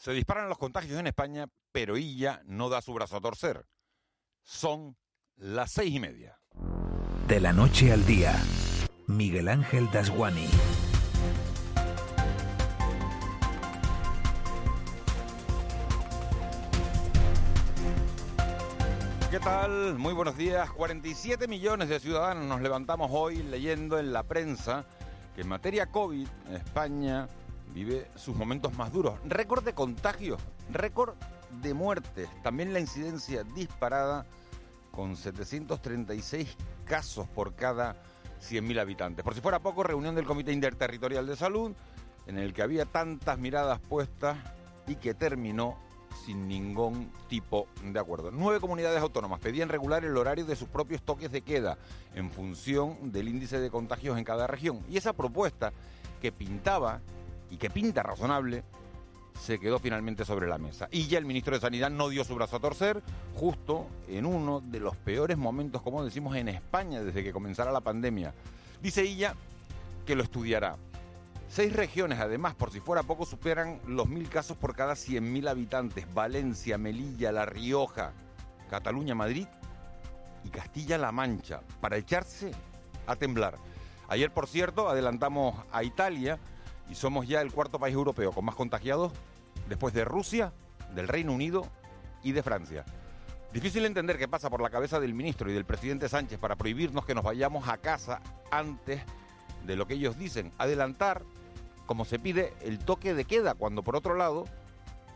Se disparan los contagios en España, pero ella no da su brazo a torcer. Son las seis y media. De la noche al día, Miguel Ángel Dasguani. ¿Qué tal? Muy buenos días. 47 millones de ciudadanos nos levantamos hoy leyendo en la prensa que en materia COVID, España vive sus momentos más duros. Récord de contagios, récord de muertes, también la incidencia disparada con 736 casos por cada 100.000 habitantes. Por si fuera poco, reunión del Comité Interterritorial de Salud, en el que había tantas miradas puestas y que terminó sin ningún tipo de acuerdo. Nueve comunidades autónomas pedían regular el horario de sus propios toques de queda en función del índice de contagios en cada región. Y esa propuesta que pintaba y que pinta razonable se quedó finalmente sobre la mesa. Y ya el ministro de Sanidad no dio su brazo a torcer, justo en uno de los peores momentos, como decimos, en España desde que comenzara la pandemia. Dice ella que lo estudiará. Seis regiones, además, por si fuera poco, superan los mil casos por cada 100.000 habitantes. Valencia, Melilla, La Rioja, Cataluña, Madrid y Castilla-La Mancha, para echarse a temblar. Ayer, por cierto, adelantamos a Italia y somos ya el cuarto país europeo con más contagiados después de Rusia, del Reino Unido y de Francia. Difícil entender qué pasa por la cabeza del ministro y del presidente Sánchez para prohibirnos que nos vayamos a casa antes de lo que ellos dicen. Adelantar, como se pide, el toque de queda, cuando por otro lado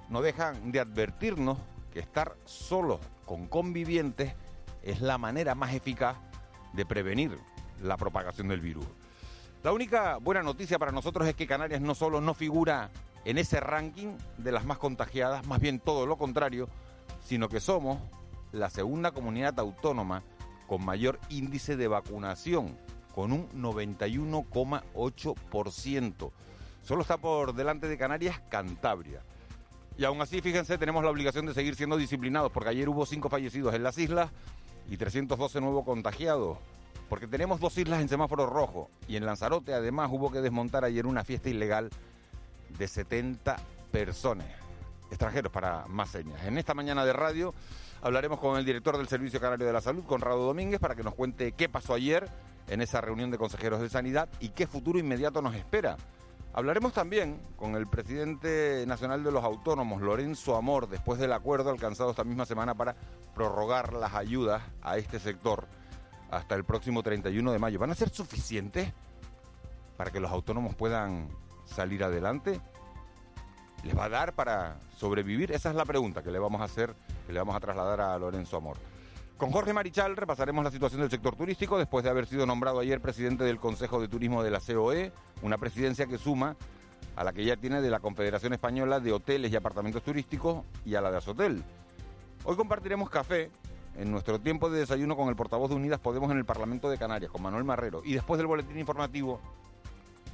no dejan de advertirnos que estar solos con convivientes es la manera más eficaz de prevenir la propagación del virus. La única buena noticia para nosotros es que Canarias no solo no figura en ese ranking de las más contagiadas, más bien todo lo contrario, sino que somos la segunda comunidad autónoma con mayor índice de vacunación, con un 91,8%. Solo está por delante de Canarias Cantabria. Y aún así, fíjense, tenemos la obligación de seguir siendo disciplinados, porque ayer hubo cinco fallecidos en las islas y 312 nuevos contagiados. Porque tenemos dos islas en semáforo rojo y en Lanzarote además hubo que desmontar ayer una fiesta ilegal de 70 personas, extranjeros para más señas. En esta mañana de radio hablaremos con el director del Servicio Canario de la Salud, Conrado Domínguez, para que nos cuente qué pasó ayer en esa reunión de consejeros de sanidad y qué futuro inmediato nos espera. Hablaremos también con el presidente nacional de los autónomos, Lorenzo Amor, después del acuerdo alcanzado esta misma semana para prorrogar las ayudas a este sector hasta el próximo 31 de mayo. ¿Van a ser suficientes para que los autónomos puedan salir adelante? ¿Les va a dar para sobrevivir? Esa es la pregunta que le vamos a hacer, que le vamos a trasladar a Lorenzo Amor. Con Jorge Marichal repasaremos la situación del sector turístico después de haber sido nombrado ayer presidente del Consejo de Turismo de la COE, una presidencia que suma a la que ya tiene de la Confederación Española de Hoteles y Apartamentos Turísticos y a la de Azotel. Hoy compartiremos café en nuestro tiempo de desayuno con el portavoz de Unidas Podemos en el Parlamento de Canarias, con Manuel Marrero. Y después del boletín informativo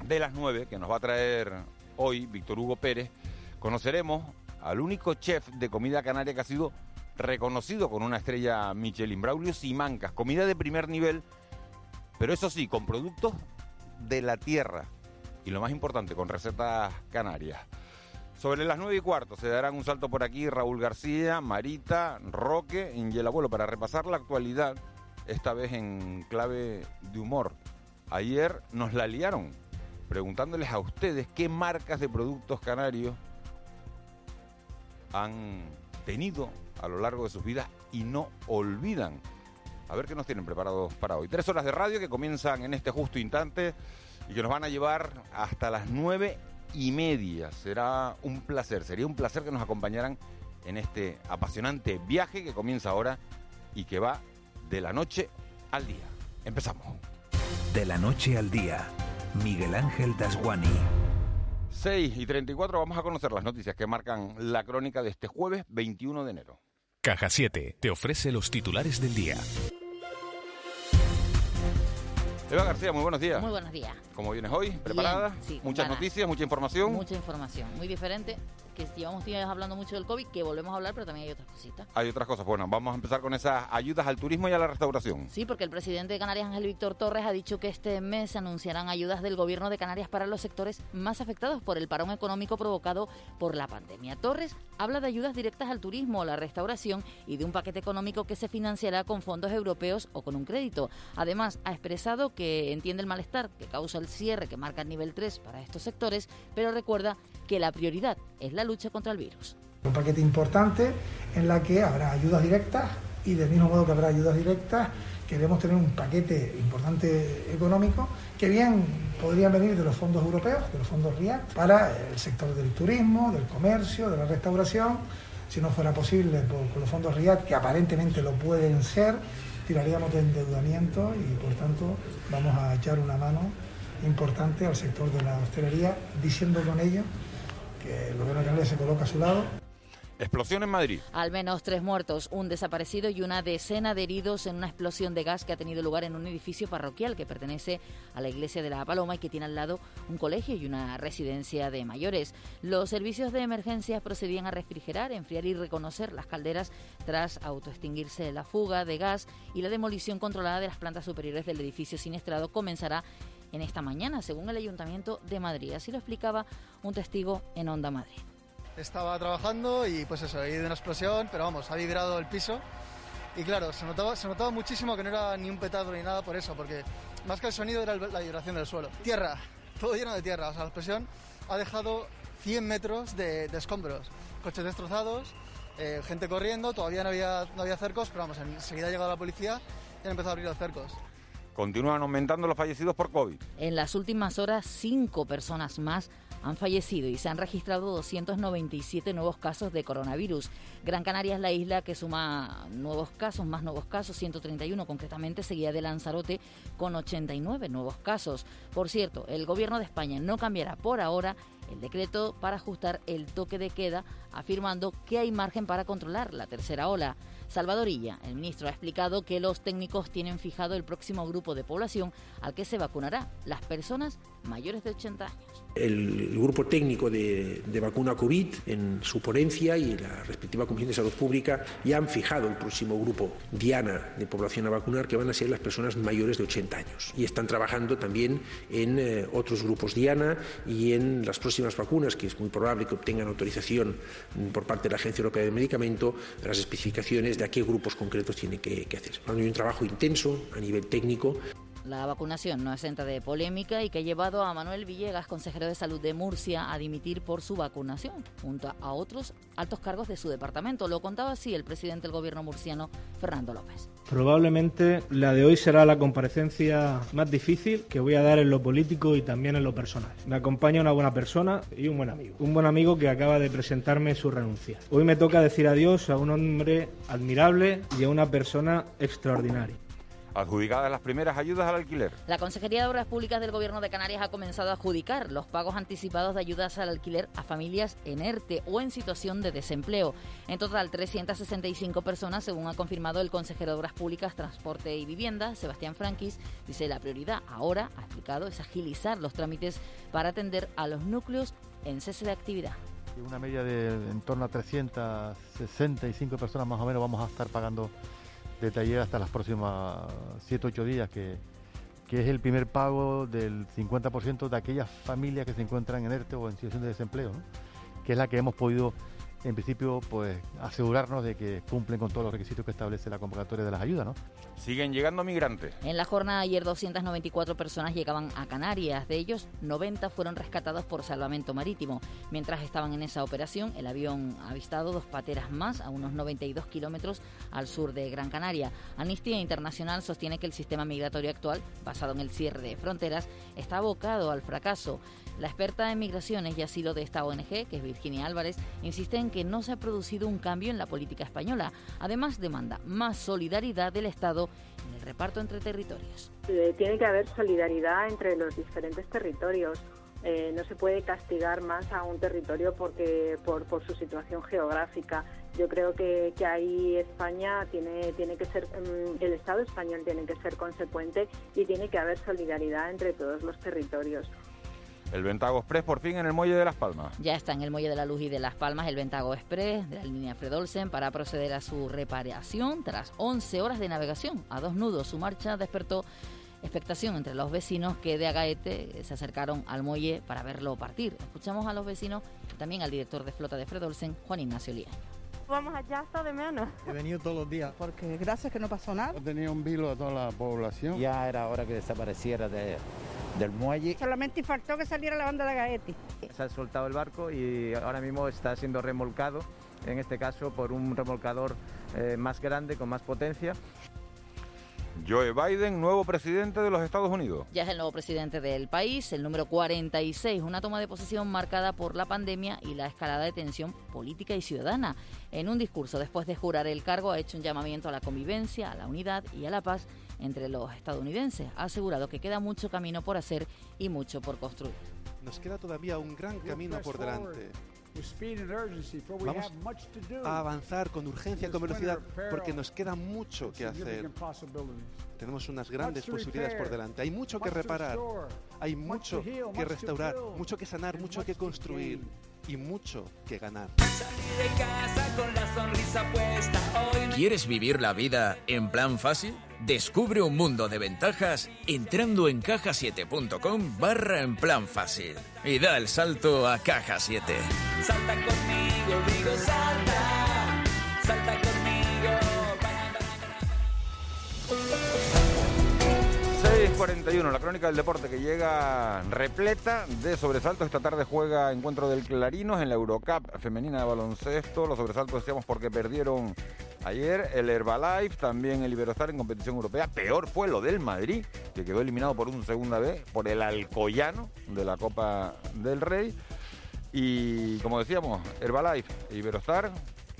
de las 9, que nos va a traer hoy Víctor Hugo Pérez, conoceremos al único chef de comida canaria que ha sido reconocido con una estrella Michelin, Braulio Simancas, comida de primer nivel, pero eso sí, con productos de la tierra y lo más importante, con recetas canarias. Sobre las nueve y cuarto se darán un salto por aquí Raúl García, Marita, Roque y el abuelo para repasar la actualidad, esta vez en clave de humor. Ayer nos la liaron preguntándoles a ustedes qué marcas de productos canarios han tenido a lo largo de sus vidas y no olvidan. A ver qué nos tienen preparados para hoy. Tres horas de radio que comienzan en este justo instante y que nos van a llevar hasta las nueve y media. Será un placer, sería un placer que nos acompañaran en este apasionante viaje que comienza ahora y que va de la noche al día. Empezamos. De la noche al día, Miguel Ángel Dasguani. 6 y 34 vamos a conocer las noticias que marcan la crónica de este jueves 21 de enero. Caja 7 te ofrece los titulares del día. Eva García, muy buenos días. Muy buenos días. ¿Cómo vienes hoy? ¿Preparada? Bien, sí, Muchas ganas. noticias, mucha información. Mucha información, muy diferente, que llevamos días hablando mucho del COVID, que volvemos a hablar, pero también hay otras cositas. Hay otras cosas. Bueno, vamos a empezar con esas ayudas al turismo y a la restauración. Sí, porque el presidente de Canarias, Ángel Víctor Torres, ha dicho que este mes se anunciarán ayudas del gobierno de Canarias para los sectores más afectados por el parón económico provocado por la pandemia. Torres habla de ayudas directas al turismo, a la restauración y de un paquete económico que se financiará con fondos europeos o con un crédito. Además, ha expresado que entiende el malestar que causa el cierre que marca el nivel 3 para estos sectores, pero recuerda que la prioridad es la lucha contra el virus. Un paquete importante en la que habrá ayudas directas y del mismo modo que habrá ayudas directas, queremos tener un paquete importante económico que bien podrían venir de los fondos europeos, de los fondos RIAC, para el sector del turismo, del comercio, de la restauración. Si no fuera posible por- con los fondos RIAC, que aparentemente lo pueden ser, tiraríamos de endeudamiento y por tanto vamos a echar una mano importante al sector de la hostelería, diciendo con ello que el gobierno se coloca a su lado Explosión en Madrid. Al menos tres muertos, un desaparecido y una decena de heridos en una explosión de gas que ha tenido lugar en un edificio parroquial que pertenece a la iglesia de la Paloma y que tiene al lado un colegio y una residencia de mayores. Los servicios de emergencias procedían a refrigerar, enfriar y reconocer las calderas tras autoextinguirse la fuga de gas y la demolición controlada de las plantas superiores del edificio siniestrado comenzará en esta mañana, según el Ayuntamiento de Madrid. Así lo explicaba un testigo en Onda Madrid. Estaba trabajando y pues eso, he ido una explosión, pero vamos, ha vibrado el piso. Y claro, se notaba, se notaba muchísimo que no era ni un petardo ni nada por eso, porque más que el sonido era la vibración del suelo. Tierra, todo lleno de tierra. O sea, la explosión ha dejado 100 metros de, de escombros, coches destrozados, eh, gente corriendo, todavía no había, no había cercos, pero vamos, enseguida ha llegado la policía y han empezado a abrir los cercos. Continúan aumentando los fallecidos por COVID. En las últimas horas, cinco personas más han fallecido y se han registrado 297 nuevos casos de coronavirus. Gran Canaria es la isla que suma nuevos casos, más nuevos casos, 131 concretamente, seguida de Lanzarote con 89 nuevos casos. Por cierto, el gobierno de España no cambiará por ahora el decreto para ajustar el toque de queda, afirmando que hay margen para controlar la tercera ola. Salvador Illa, el ministro, ha explicado que los técnicos tienen fijado el próximo grupo de población al que se vacunará, las personas mayores de 80 años. El grupo técnico de, de vacuna COVID en su ponencia y la respectiva Comisión de Salud Pública ya han fijado el próximo grupo diana de población a vacunar, que van a ser las personas mayores de 80 años. Y están trabajando también en eh, otros grupos diana y en las próximas vacunas, que es muy probable que obtengan autorización por parte de la Agencia Europea del Medicamento, las especificaciones de a qué grupos concretos tienen que, que hacer. Hay un trabajo intenso a nivel técnico. La vacunación no exenta de polémica y que ha llevado a Manuel Villegas, consejero de salud de Murcia, a dimitir por su vacunación, junto a otros altos cargos de su departamento. Lo contaba así el presidente del gobierno murciano, Fernando López. Probablemente la de hoy será la comparecencia más difícil que voy a dar en lo político y también en lo personal. Me acompaña una buena persona y un buen amigo. Un buen amigo que acaba de presentarme su renuncia. Hoy me toca decir adiós a un hombre admirable y a una persona extraordinaria. Adjudicadas las primeras ayudas al alquiler. La Consejería de Obras Públicas del Gobierno de Canarias ha comenzado a adjudicar los pagos anticipados de ayudas al alquiler a familias en ERTE o en situación de desempleo. En total, 365 personas, según ha confirmado el consejero de Obras Públicas, Transporte y Vivienda, Sebastián Franquis. Dice la prioridad ahora, ha explicado, es agilizar los trámites para atender a los núcleos en cese de actividad. Una media de en torno a 365 personas más o menos vamos a estar pagando de taller hasta las próximas 7 8 días, que, que es el primer pago del 50% de aquellas familias que se encuentran en ERTE o en situación de desempleo, que es la que hemos podido, en principio, pues asegurarnos de que cumplen con todos los requisitos que establece la convocatoria de las ayudas. ¿no? Siguen llegando migrantes. En la jornada de ayer 294 personas llegaban a Canarias, de ellos 90 fueron rescatados por salvamento marítimo. Mientras estaban en esa operación, el avión ha avistado dos pateras más a unos 92 kilómetros al sur de Gran Canaria. Amnistía Internacional sostiene que el sistema migratorio actual, basado en el cierre de fronteras, está abocado al fracaso. La experta en migraciones y asilo de esta ONG, que es Virginia Álvarez, insiste en que no se ha producido un cambio en la política española. Además, demanda más solidaridad del Estado reparto entre territorios. Eh, Tiene que haber solidaridad entre los diferentes territorios. Eh, no se puede castigar más a un territorio porque por, por su situación geográfica. Yo creo que, que ahí España tiene, tiene que ser, mm, el Estado español tiene que ser consecuente y tiene que haber solidaridad entre todos los territorios. El Ventago Express por fin en el muelle de Las Palmas. Ya está en el muelle de la Luz y de Las Palmas el Ventago Express de la línea Fredolsen para proceder a su reparación tras 11 horas de navegación a dos nudos. Su marcha despertó expectación entre los vecinos que de Agaete se acercaron al muelle para verlo partir. Escuchamos a los vecinos y también al director de flota de Fredolsen, Juan Ignacio Lía. Vamos allá hasta de menos. He venido todos los días. Porque gracias que no pasó nada. Tenía un vilo a toda la población. Ya era hora que desapareciera de, del muelle. Solamente faltó que saliera la banda de Gaeti. Se ha soltado el barco y ahora mismo está siendo remolcado, en este caso por un remolcador eh, más grande, con más potencia. Joe Biden, nuevo presidente de los Estados Unidos. Ya es el nuevo presidente del país, el número 46, una toma de posesión marcada por la pandemia y la escalada de tensión política y ciudadana. En un discurso después de jurar el cargo ha hecho un llamamiento a la convivencia, a la unidad y a la paz entre los estadounidenses. Ha asegurado que queda mucho camino por hacer y mucho por construir. Nos queda todavía un gran camino por delante. Vamos a avanzar con urgencia, con velocidad, porque nos queda mucho que hacer. Tenemos unas grandes posibilidades por delante. Hay mucho que reparar, hay mucho que restaurar, mucho que sanar, mucho que construir y mucho que ganar. ¿Quieres vivir la vida en plan fácil? Descubre un mundo de ventajas entrando en cajasiete.com barra en plan fácil y da el salto a Caja 7. Salta conmigo, digo salta, salta conmigo. 6.41, la crónica del deporte que llega repleta de sobresaltos. Esta tarde juega encuentro del Clarinos en la Eurocup femenina de baloncesto. Los sobresaltos decíamos porque perdieron ayer el Herbalife, también el Iberostar en competición europea. Peor fue lo del Madrid, que quedó eliminado por un segunda vez por el Alcoyano de la Copa del Rey. Y como decíamos, Herbalife e Iberostar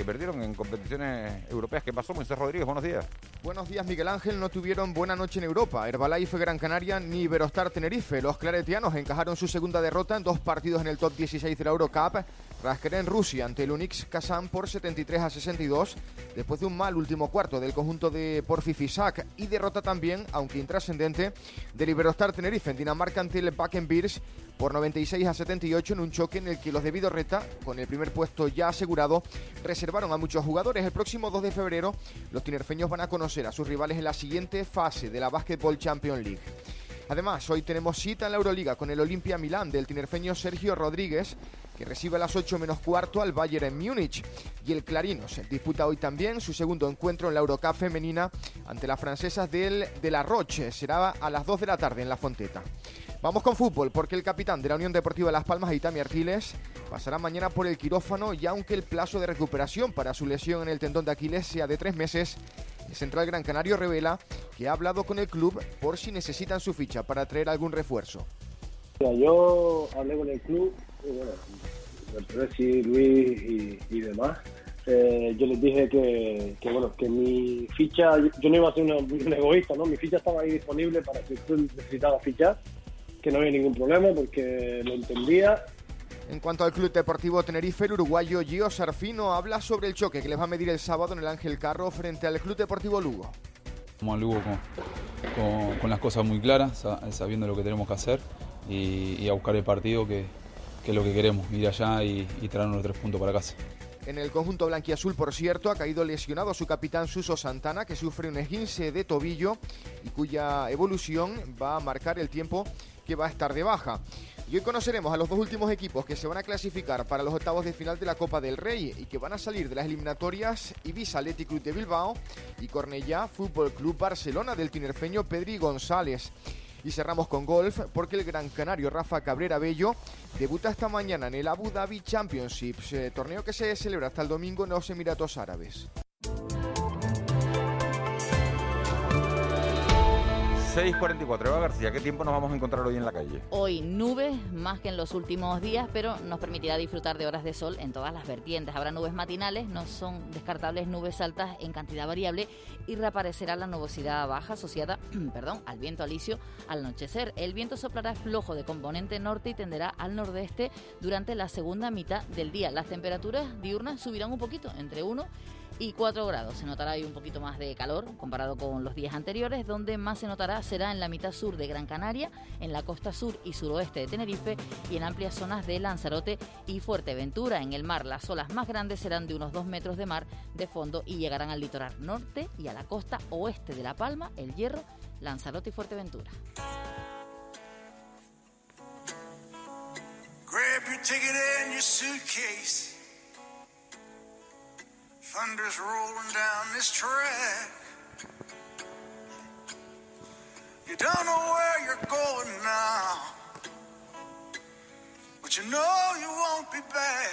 perdieron en competiciones europeas. ¿Qué pasó, Moisés Rodríguez? Buenos días. Buenos días, Miguel Ángel. No tuvieron buena noche en Europa. Herbalife Gran Canaria ni Iberostar Tenerife. Los claretianos encajaron su segunda derrota en dos partidos en el top 16 de la Eurocup. Rasquera en Rusia ante el Unix Kazan por 73 a 62, después de un mal último cuarto del conjunto de Porfi Fisac y derrota también, aunque intrascendente, del Iberostar Tenerife en Dinamarca ante el Beers por 96 a 78 en un choque en el que los de Vidorreta, con el primer puesto ya asegurado, reservaron a muchos jugadores. El próximo 2 de febrero, los tinerfeños van a conocer a sus rivales en la siguiente fase de la Basketball Champions League. Además, hoy tenemos cita en la Euroliga con el Olimpia Milán del tinerfeño Sergio Rodríguez, que recibe a las 8 menos cuarto al Bayern en Múnich. Y el Clarinos disputa hoy también su segundo encuentro en la Eurocup femenina ante las francesas del de la Roche. Será a las 2 de la tarde en la Fonteta. Vamos con fútbol, porque el capitán de la Unión Deportiva Las Palmas, Itami Artiles, pasará mañana por el quirófano y aunque el plazo de recuperación para su lesión en el tendón de Aquiles sea de tres meses, el central Gran Canario revela que ha hablado con el club por si necesitan su ficha para traer algún refuerzo. Yo hablé con el club, y bueno, Luis y, demás. Eh, yo les dije que, bueno que mi ficha, yo no iba a ser un egoísta, ¿no? Mi ficha estaba ahí disponible para el club necesitaba fichar que no había ningún problema porque lo entendía. En cuanto al Club Deportivo Tenerife, el uruguayo Gio Sarfino habla sobre el choque que les va a medir el sábado en el Ángel Carro frente al Club Deportivo Lugo. Como al Lugo con, las cosas muy claras, sabiendo lo que tenemos que hacer y, a buscar el partido que, es lo que queremos, ir allá y, y traernos los tres puntos para casa. En el conjunto blanquiazul, por cierto, ha caído lesionado su capitán Suso Santana, que sufre un esguince de tobillo y cuya evolución va a marcar el tiempo que va a estar de baja. Y hoy conoceremos a los dos últimos equipos que se van a clasificar para los octavos de final de la Copa del Rey y que van a salir de las eliminatorias Ibiza Athletic Club de Bilbao y Cornellá Fútbol Club Barcelona del tinerfeño Pedri González. Y cerramos con golf porque el gran canario Rafa Cabrera Bello debuta esta mañana en el Abu Dhabi Championships, eh, torneo que se celebra hasta el domingo en los Emiratos Árabes. 6.44, Eva García, ¿qué tiempo nos vamos a encontrar hoy en la calle? Hoy nubes más que en los últimos días, pero nos permitirá disfrutar de horas de sol en todas las vertientes. Habrá nubes matinales, no son descartables nubes altas en cantidad variable y reaparecerá la nubosidad baja asociada perdón, al viento alisio al anochecer. El viento soplará flojo de componente norte y tenderá al nordeste durante la segunda mitad del día. Las temperaturas diurnas subirán un poquito, entre 1 y 4 grados. Se notará hoy un poquito más de calor comparado con los días anteriores. Donde más se notará será en la mitad sur de Gran Canaria, en la costa sur y suroeste de Tenerife y en amplias zonas de Lanzarote y Fuerteventura. En el mar las olas más grandes serán de unos 2 metros de mar de fondo y llegarán al litoral norte y a la costa oeste de La Palma, El Hierro, Lanzarote y Fuerteventura. Grab ticket. Thunder's rolling down this track. You don't know where you're going now, but you know you won't be back.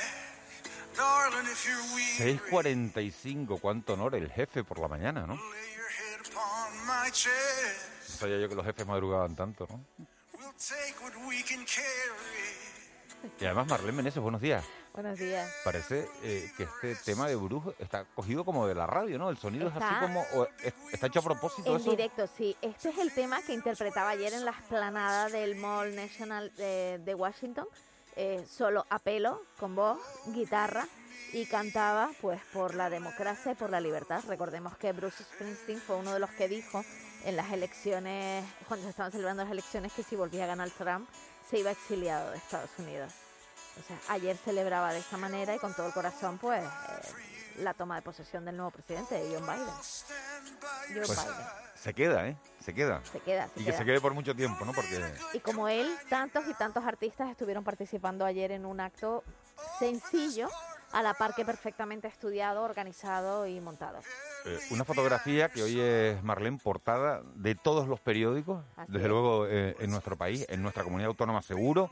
Darling, if you're weak, 6.45, cuánto honor el jefe por la mañana, ¿no? No sabía yo que los jefes madrugaban tanto, ¿no? Y además, Marlene Meneses, buenos días. Buenos días. Parece eh, que este tema de Bruj está cogido como de la radio, ¿no? El sonido es así Está- como... o es- ¿Está hecho a propósito En eso? directo, sí. Este es el tema que interpretaba ayer en la esplanada del Mall National de, de Washington, eh, solo a pelo, con voz, guitarra, y cantaba pues por la democracia y por la libertad. Recordemos que Bruce Springsteen fue uno de los que dijo en las elecciones, cuando se estaban celebrando las elecciones, que si volvía a ganar Trump, se iba exiliado de Estados Unidos. O sea, ayer celebraba de esta manera y con todo el corazón, pues, eh, la toma de posesión del nuevo presidente, John Biden. Joe Pues, Biden. se queda, ¿eh? Se queda. Se queda, se y que se quede por mucho tiempo, ¿no? Porque... Y como él, tantos y tantos artistas estuvieron participando ayer en un acto sencillo, a la par que perfectamente estudiado, organizado y montado. Eh, una fotografía que hoy es Marlene portada de todos los periódicos, Así desde es. luego eh, en nuestro país, en nuestra comunidad autónoma seguro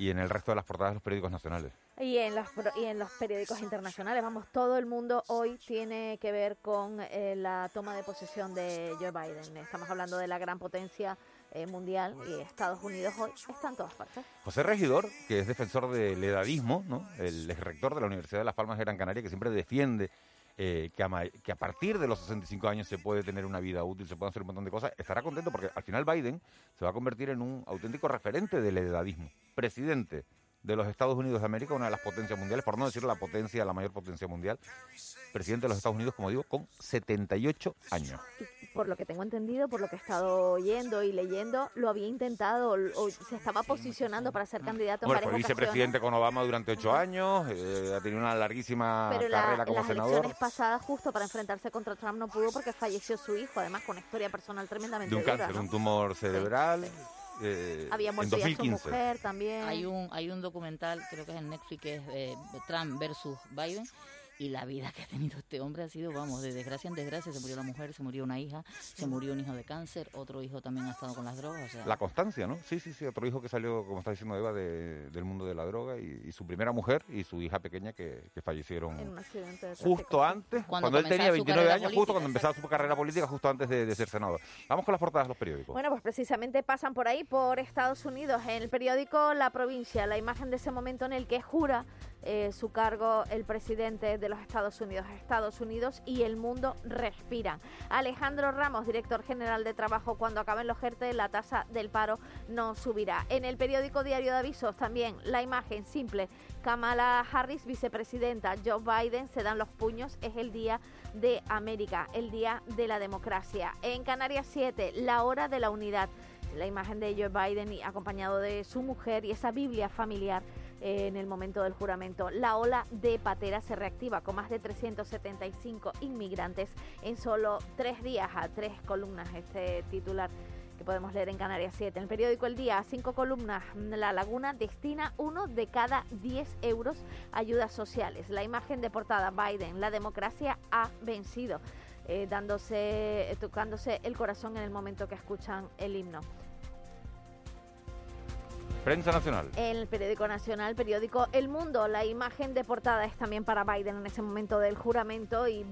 y en el resto de las portadas de los periódicos nacionales. Y en los y en los periódicos internacionales, vamos, todo el mundo hoy tiene que ver con eh, la toma de posesión de Joe Biden. Estamos hablando de la gran potencia eh, mundial y Estados Unidos hoy está en todas partes. José Regidor, que es defensor del edadismo, ¿no? el ex rector de la Universidad de Las Palmas de Gran Canaria, que siempre defiende eh, que, a, partir de los 65 años se puede tener una vida útil, se pueden hacer un montón de cosas, estará contento porque al final Biden se va a convertir en un auténtico referente del edadismo, presidente de los Estados Unidos de América, una de las potencias mundiales, por no decir la potencia, la mayor potencia mundial, presidente de los Estados Unidos, como digo, con 78 años. Por lo que tengo entendido, por lo que he estado oyendo y leyendo, lo había intentado o se estaba posicionando para ser candidato en Bueno, fue varias ocasiones. vicepresidente con Obama durante ocho años, eh, ha tenido una larguísima Pero la- carrera como las senador. elecciones pasadas, justo para enfrentarse contra Trump, no pudo porque falleció su hijo, además con una historia personal tremendamente de un dura, cáncer, ¿no? un tumor cerebral. eh, Había en muerto ya su 2015. mujer también. Hay un, hay un documental, creo que es en Netflix, que es eh, Trump versus Biden. Y la vida que ha tenido este hombre ha sido, vamos, de desgracia en desgracia. Se murió la mujer, se murió una hija, se murió un hijo de cáncer, otro hijo también ha estado con las drogas. O sea, La constancia, ¿no? Sí, sí, sí, otro hijo que salió, como está diciendo Eva, de- del mundo de la droga y, y su primera mujer y su hija pequeña que, que fallecieron En un accidente de justo antes, Cuando cuando, él tenía su 29 carrera años, justo cuando empezaba su carrera política, justo antes de, de ser senador. Vamos con las portadas de los periódicos. Bueno, pues precisamente pasan por ahí, por Estados Unidos. En el periódico La Provincia, la imagen de ese momento en el que jura eh, su cargo el presidente de los Estados Unidos. Estados Unidos y el mundo respiran. Alejandro Ramos, director general de Trabajo, cuando acaben los ERTE, la tasa del paro no subirá. En el periódico Diario de Avisos también la imagen simple. Kamala Harris, vicepresidenta, Joe Biden se dan los puños. Es el día de América, el día de la democracia. En Canarias 7, la hora de la unidad. La imagen de Joe Biden acompañado de su mujer y esa Biblia familiar en el momento del juramento. La ola de patera se reactiva con más de 375 inmigrantes en solo tres días, a tres columnas este titular que podemos leer en Canarias 7. En el periódico El Día, cinco columnas. La Laguna destina uno de cada 10 euros a ayudas sociales. La imagen de portada, Biden, la democracia ha vencido, eh, dándose, tocándose el corazón en el momento que escuchan el himno. Prensa nacional. En el periódico nacional, periódico El Mundo, la imagen de portada es también para Biden en ese momento del juramento y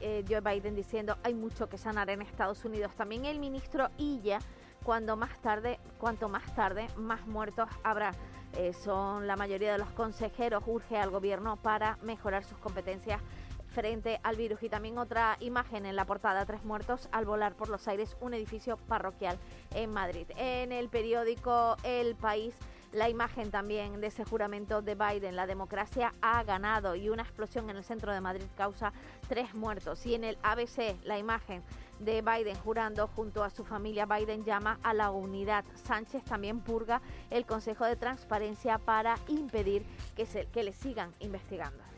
eh, Joe Biden diciendo hay mucho que sanar en Estados Unidos. También el ministro Illa, cuando más tarde, cuanto más tarde, más muertos habrá. Eh, son la mayoría de los consejeros urge al gobierno para mejorar sus competencias frente al virus. Y también otra imagen en la portada, tres muertos al volar por los aires un edificio parroquial en Madrid. En el periódico El País, la imagen también de ese juramento de Biden, la democracia ha ganado y una explosión en el centro de Madrid causa tres muertos. Y en el ABC, la imagen de Biden jurando junto a su familia, Biden llama a la unidad. Sánchez también purga el Consejo de Transparencia para impedir que, que le sigan investigando.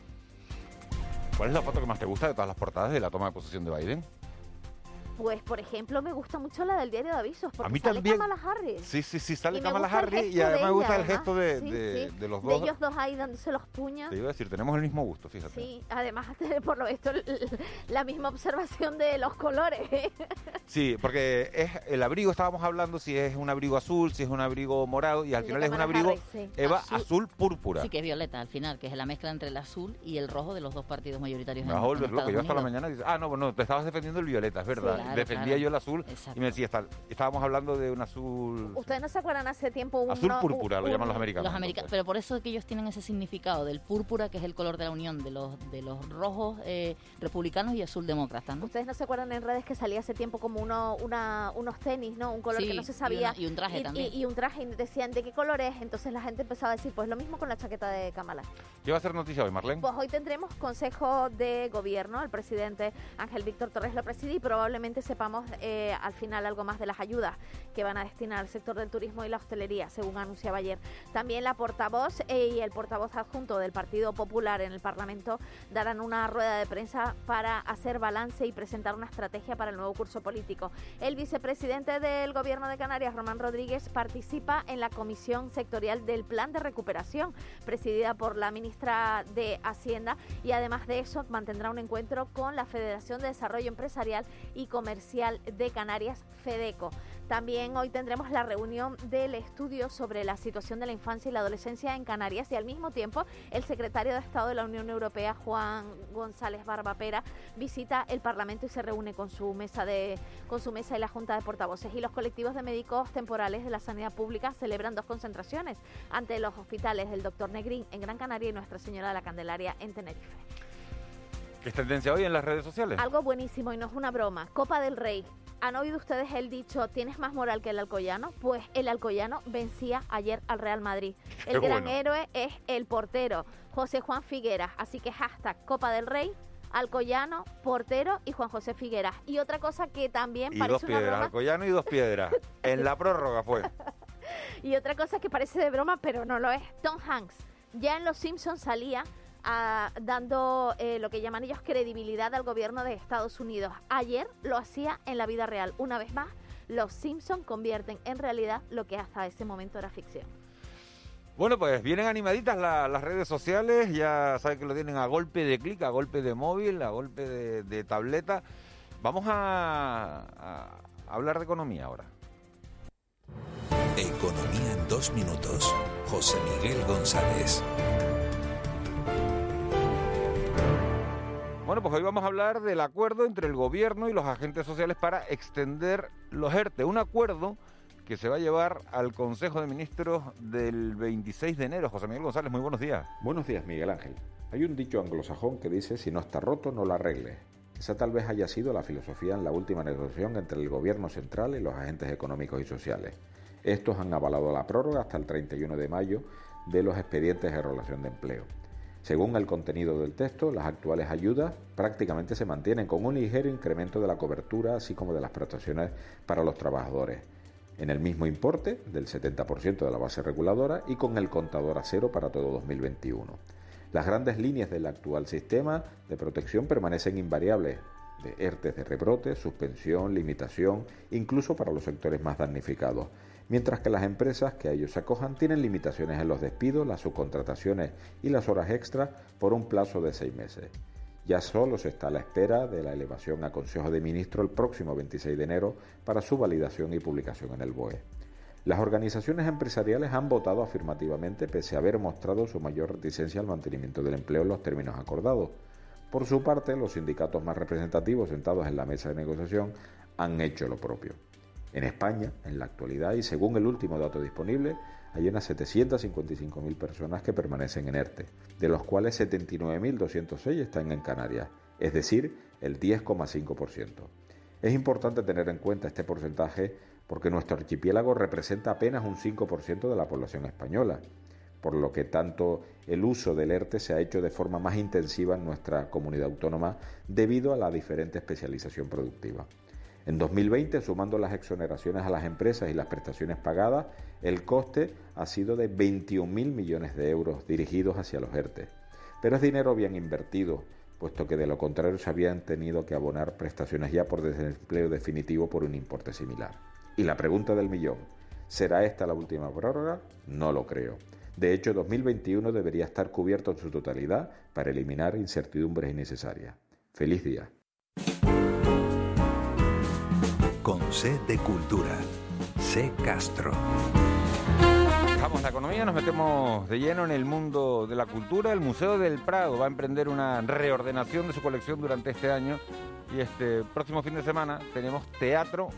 ¿Cuál es la foto que más te gusta de todas las portadas de la toma de posesión de Biden? Pues, por ejemplo, me gusta mucho la del diario de avisos, porque A mí sale también. Kamala Harris. Sí, sí, sí, sale Kamala Harris y de además me gusta el gesto de, de- Sí, de los De dos. ellos dos ahí dándose los puños. Te iba a decir, tenemos el mismo gusto, fíjate. Sí, además, por lo visto, la misma observación de los colores. Sí, porque es el abrigo, estábamos hablando si es un abrigo azul, si es un abrigo morado, y al El de final es un abrigo, Harris, sí. Eva, Azul. azul, púrpura. Sí, que es violeta al final, que es la mezcla entre el azul y el rojo de los dos partidos mayoritarios. Me en- vas a en volver loco, yo hasta la mañana dices, ah, no, bueno, te estabas defendiendo el violeta, es verdad. Claro, Defendía claro. yo el azul Exacto. y me decía, está- estábamos hablando de un azul... Ustedes no se acuerdan hace tiempo un Azul púrpura, lo llaman los americanos, Los americanos, pero por eso es que ellos tienen ese significado del púrpura, que es el color de la unión de los de los rojos eh, republicanos y azul demócratas, ¿no? Ustedes no se acuerdan en redes que salía hace tiempo como uno, una, unos tenis, ¿no? Un color Sí, que no se y sabía. una- y un traje y, también. Y, y un traje, y decían de qué color es. Entonces la gente empezaba a decir, pues lo mismo con la chaqueta de Kamala. ¿Qué va a ser noticia hoy, Marlene? Pues hoy tendremos consejo de gobierno. El presidente Ángel Víctor Torres lo preside y probablemente sepamos eh, al final algo más de las ayudas que van a destinar al sector del turismo y la hostelería, según anunciaba ayer. También la portavoz eh, y el portavoz adjunto del Partido Popular en el Parlamento darán una rueda de prensa para hacer balance y presentar una estrategia para el nuevo curso político. El vicepresidente del Gobierno de Canarias, Román Rodríguez, participa en la comisión sectorial del Plan de Recuperación, presidida por la ministra de Hacienda, y además de eso mantendrá un encuentro con la Federación de Desarrollo Empresarial y Comercial de Canarias, FEDECO. También hoy tendremos la reunión del estudio sobre la situación de la infancia y la adolescencia en Canarias y al mismo tiempo el secretario de Estado de la Unión Europea, Juan González Barbapera, visita el Parlamento y se reúne con su mesa de con su mesa y la Junta de Portavoces y los colectivos de médicos temporales de la sanidad pública celebran dos concentraciones ante los hospitales del Dr. Negrín en Gran Canaria y Nuestra Señora de la Candelaria en Tenerife. ¿Qué es tendencia hoy en las redes sociales? Algo buenísimo y no es una broma. Copa del Rey. ¿Han oído ustedes el dicho, tienes más moral que el alcoyano? Pues el alcoyano vencía ayer al Real Madrid. El Qué gran bueno. héroe es el portero, José Juan Figueras. Así que hashtag Copa del Rey, alcoyano, portero y Juan José Figueras. Y otra cosa que también Y parece dos una piedras, broma, Alcoyano y dos piedras. En la prórroga fue. y otra cosa que parece de broma, pero no lo es, Tom Hanks. Ya en Los Simpsons salía dando eh, lo que llaman ellos credibilidad al gobierno de Estados Unidos. Ayer lo hacía en la vida real. Una vez más, Los Simpsons convierten en realidad lo que hasta ese momento era ficción. Bueno, pues vienen animaditas la- las redes sociales, ya saben que lo tienen a golpe de clic, a golpe de móvil, a golpe de, de tableta. Vamos a, a hablar de economía ahora. Economía en dos minutos. José Miguel González. Bueno, pues hoy vamos a hablar del acuerdo entre el gobierno y los agentes sociales para extender los ERTE. Un acuerdo que se va a llevar al Consejo de Ministros del 26 de enero. José Miguel González, muy buenos días. Buenos días, Miguel Ángel. Hay un dicho anglosajón que dice, si no está roto, no lo arregles. Esa tal vez haya sido la filosofía en la última negociación entre el gobierno central y los agentes económicos y sociales. Estos han avalado la prórroga hasta el 31 de mayo de los expedientes de relación de empleo. Según el contenido del texto, las actuales ayudas prácticamente se mantienen con un ligero incremento de la cobertura, así como de las prestaciones para los trabajadores, en el mismo importe del 70% de la base reguladora y con el contador a cero para todo 2021. Las grandes líneas del actual sistema de protección permanecen invariables, de ERTES de rebrote, suspensión, limitación, incluso para los sectores más damnificados, mientras que las empresas que a ellos se acojan tienen limitaciones en los despidos, las subcontrataciones y las horas extras por un plazo de seis meses. Ya solo se está a la espera de la elevación a Consejo de Ministros el próximo 26 de enero para su validación y publicación en el BOE. Las organizaciones empresariales han votado afirmativamente pese a haber mostrado su mayor reticencia al mantenimiento del empleo en los términos acordados. Por su parte, los sindicatos más representativos sentados en la mesa de negociación han hecho lo propio. En España, en la actualidad, y según el último dato disponible, hay unas 755.000 personas que permanecen en ERTE, de los cuales 79.206 están en Canarias, es decir, el 10,5%. Es importante tener en cuenta este porcentaje porque nuestro archipiélago representa apenas un 5% de la población española, por lo que tanto el uso del ERTE se ha hecho de forma más intensiva en nuestra comunidad autónoma debido a la diferente especialización productiva. En 2020, sumando las exoneraciones a las empresas y las prestaciones pagadas, el coste ha sido de 21.000 millones de euros dirigidos hacia los ERTE. Pero es dinero bien invertido, puesto que de lo contrario se habían tenido que abonar prestaciones ya por desempleo definitivo por un importe similar. Y la pregunta del millón, ¿será esta la última prórroga? No lo creo. De hecho, 2021 debería estar cubierto en su totalidad para eliminar incertidumbres innecesarias. Feliz día. C de Cultura. C Castro. Dejamos la economía, nos metemos de lleno en el mundo de la cultura. El Museo del Prado va a emprender una reordenación de su colección durante este año y este próximo fin de semana tenemos teatro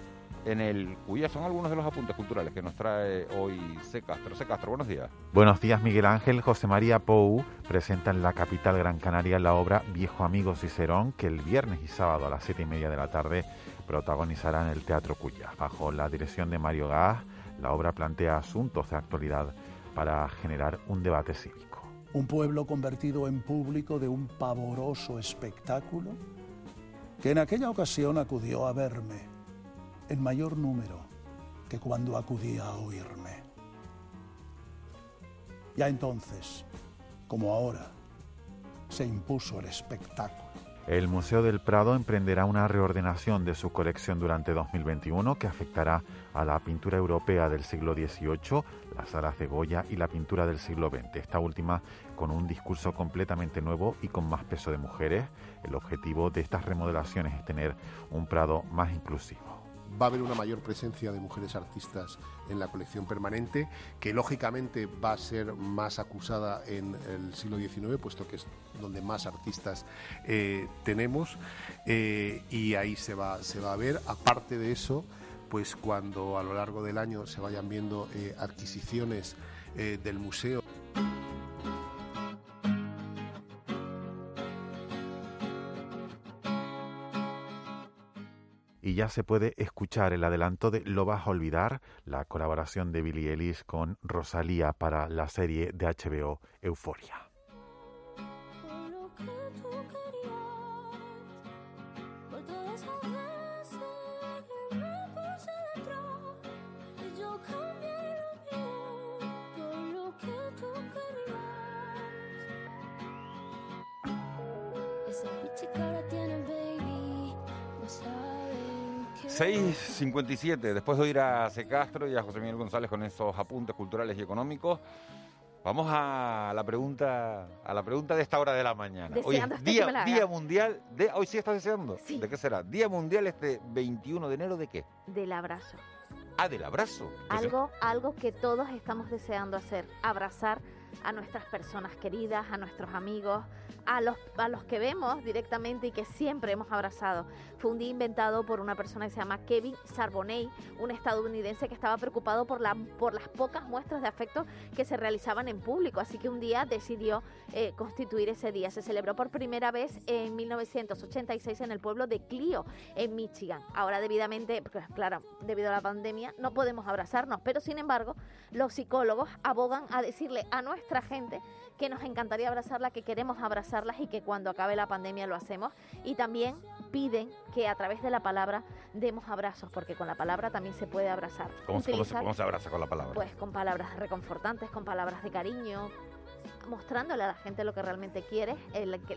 en el cuya son algunos de los apuntes culturales que nos trae hoy C. Castro. C. Castro, buenos días. Buenos días, Miguel Ángel. José María Pou presenta en la capital Gran Canaria la obra Viejo Amigo Cicerón, que el viernes y sábado a las siete y media de la tarde protagonizará en el Teatro Cuya. Bajo la dirección de Mario Gas, la obra plantea asuntos de actualidad para generar un debate cívico. Un pueblo convertido en público de un pavoroso espectáculo que en aquella ocasión acudió a verme en mayor número que cuando acudía a oírme. Ya entonces, como ahora, se impuso el espectáculo. El Museo del Prado emprenderá una reordenación de su colección durante 2021 que afectará a la pintura europea del siglo XVIII, las salas de Goya y la pintura del siglo XX, esta última con un discurso completamente nuevo y con más peso de mujeres. El objetivo de estas remodelaciones es tener un Prado más inclusivo va a haber una mayor presencia de mujeres artistas en la colección permanente, que lógicamente va a ser más acusada en el siglo XIX, puesto que es donde más artistas eh, tenemos, eh, y ahí se va, se va a ver. Aparte de eso, pues cuando a lo largo del año se vayan viendo eh, adquisiciones del museo. Ya se puede escuchar el adelanto de Lo vas a olvidar, la colaboración de Billie Ellis con Rosalía para la serie de HBO Euforia. 6.57, después de oír a C. Castro y a José Miguel González con esos apuntes culturales y económicos, vamos a la pregunta a la pregunta de esta hora de la mañana. Hoy es día, día mundial de hoy sí estás deseando. ¿De qué será? Día mundial este 21 de enero de qué? Del abrazo. Ah, del abrazo. Algo algo que todos estamos deseando hacer, abrazar a nuestras personas queridas, a nuestros amigos, a los, a los que vemos directamente y que siempre hemos abrazado. Fue un día inventado por una persona que se llama Kevin Sarboney, un estadounidense que estaba preocupado por, por las pocas muestras de afecto que se realizaban en público. Así que un día decidió eh, constituir ese día. Se celebró por primera vez en 1986 en el pueblo de Clio, en Michigan. Ahora debidamente, pues claro, debido a la pandemia, no podemos abrazarnos, pero sin embargo, los psicólogos abogan a decirle a nuestra gente que nos encantaría abrazarla, que queremos abrazarlas y que cuando acabe la pandemia lo hacemos. Y también piden que a través de la palabra demos abrazos, porque con la palabra también se puede abrazar. ¿Cómo, se, abraza con la palabra? Pues con palabras reconfortantes, con palabras de cariño, mostrándole a la gente lo que realmente quieres,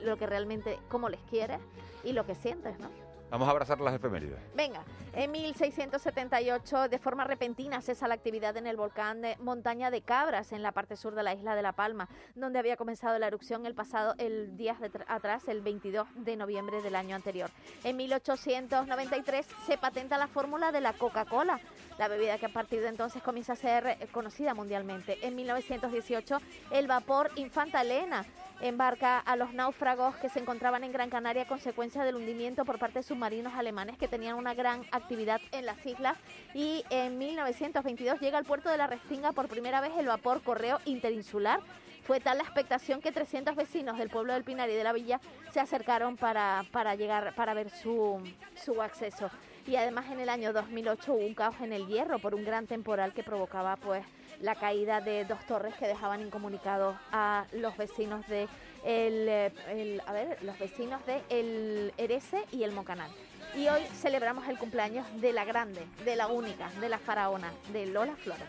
lo que realmente, cómo les quieres y lo que sientes, ¿no? Vamos a abrazar las efemérides. Venga, en 1678, de forma repentina, cesa la actividad en el volcán de Montaña de Cabras, en la parte sur de la isla de La Palma, donde había comenzado la erupción el pasado, el día de tr- atrás, el 22 de noviembre del año anterior. En 1893 se patenta la fórmula de la Coca-Cola, la bebida que a partir de entonces comienza a ser eh, conocida mundialmente. En 1918, el vapor Infanta Elena embarca a los náufragos que se encontraban en Gran Canaria a consecuencia del hundimiento por parte de submarinos alemanes que tenían una gran actividad en las islas y en 1922 llega al puerto de la Restinga por primera vez el vapor correo interinsular. Fue tal la expectación que 300 vecinos del pueblo del Pinar y de la villa se acercaron para, para llegar para ver su, su acceso. Y además en el año 2008 hubo un caos en el Hierro por un gran temporal que provocaba pues la caída de dos torres que dejaban incomunicados a los vecinos de el, el- a ver, los vecinos de el Erese y el Mocanal. Y hoy celebramos el cumpleaños de la grande, de la única, de la faraona, de Lola Flores.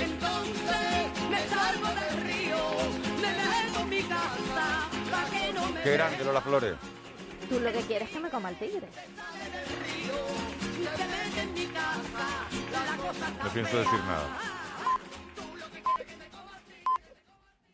Entonces me salgo del río, me meto en mi casa, pa' que no me Qué grande, Lola Flores. Tú lo que quieres es que me coma el tigre. No pienso decir nada.